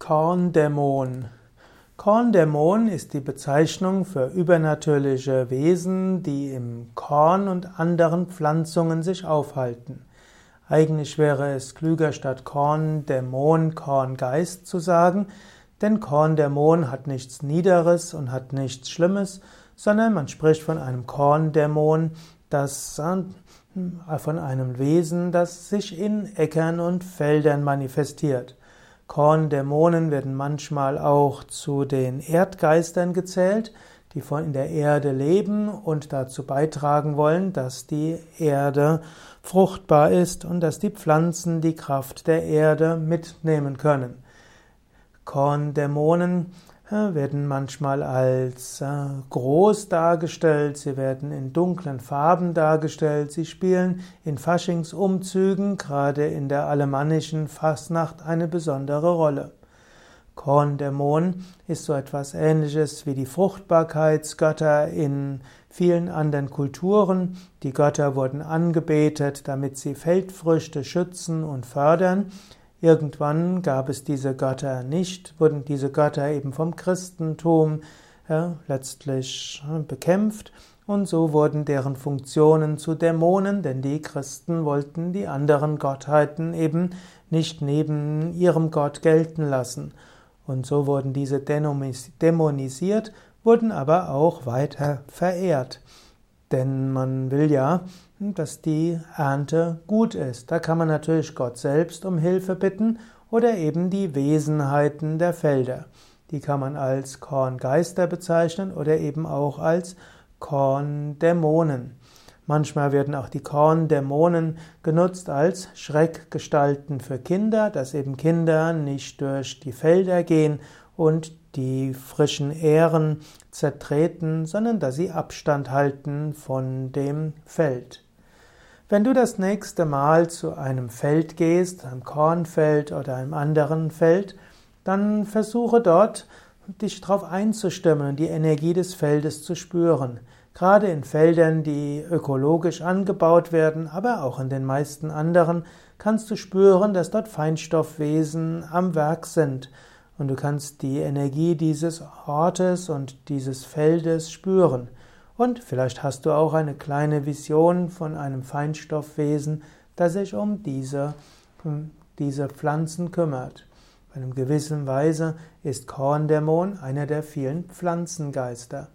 Korndämon. Korndämon ist die Bezeichnung für übernatürliche Wesen, die im Korn und anderen Pflanzungen sich aufhalten. Eigentlich wäre es klüger statt Korndämon Korngeist zu sagen, denn Korndämon hat nichts Niederes und hat nichts Schlimmes, sondern man spricht von einem Korndämon, das von einem Wesen, das sich in Äckern und Feldern manifestiert. Korndämonen werden manchmal auch zu den Erdgeistern gezählt, die von in der Erde leben und dazu beitragen wollen, dass die Erde fruchtbar ist und dass die Pflanzen die Kraft der Erde mitnehmen können. Korndämonen werden manchmal als äh, groß dargestellt, sie werden in dunklen Farben dargestellt, sie spielen in Faschingsumzügen, gerade in der alemannischen Fastnacht, eine besondere Rolle. Korndämon ist so etwas ähnliches wie die Fruchtbarkeitsgötter in vielen anderen Kulturen. Die Götter wurden angebetet, damit sie Feldfrüchte schützen und fördern. Irgendwann gab es diese Götter nicht, wurden diese Götter eben vom Christentum ja, letztlich bekämpft und so wurden deren Funktionen zu Dämonen, denn die Christen wollten die anderen Gottheiten eben nicht neben ihrem Gott gelten lassen. Und so wurden diese dämonisiert, wurden aber auch weiter verehrt. Denn man will ja, dass die Ernte gut ist. Da kann man natürlich Gott selbst um Hilfe bitten oder eben die Wesenheiten der Felder. Die kann man als Korngeister bezeichnen oder eben auch als Korndämonen. Manchmal werden auch die Korndämonen genutzt als Schreckgestalten für Kinder, dass eben Kinder nicht durch die Felder gehen und die frischen Ähren zertreten, sondern dass sie Abstand halten von dem Feld. Wenn du das nächste Mal zu einem Feld gehst, einem Kornfeld oder einem anderen Feld, dann versuche dort dich darauf einzustimmen und die Energie des Feldes zu spüren. Gerade in Feldern, die ökologisch angebaut werden, aber auch in den meisten anderen, kannst du spüren, dass dort Feinstoffwesen am Werk sind und du kannst die Energie dieses Ortes und dieses Feldes spüren. Und vielleicht hast du auch eine kleine Vision von einem Feinstoffwesen, das sich um diese, diese Pflanzen kümmert. In einer gewissen Weise ist Korndämon einer der vielen Pflanzengeister.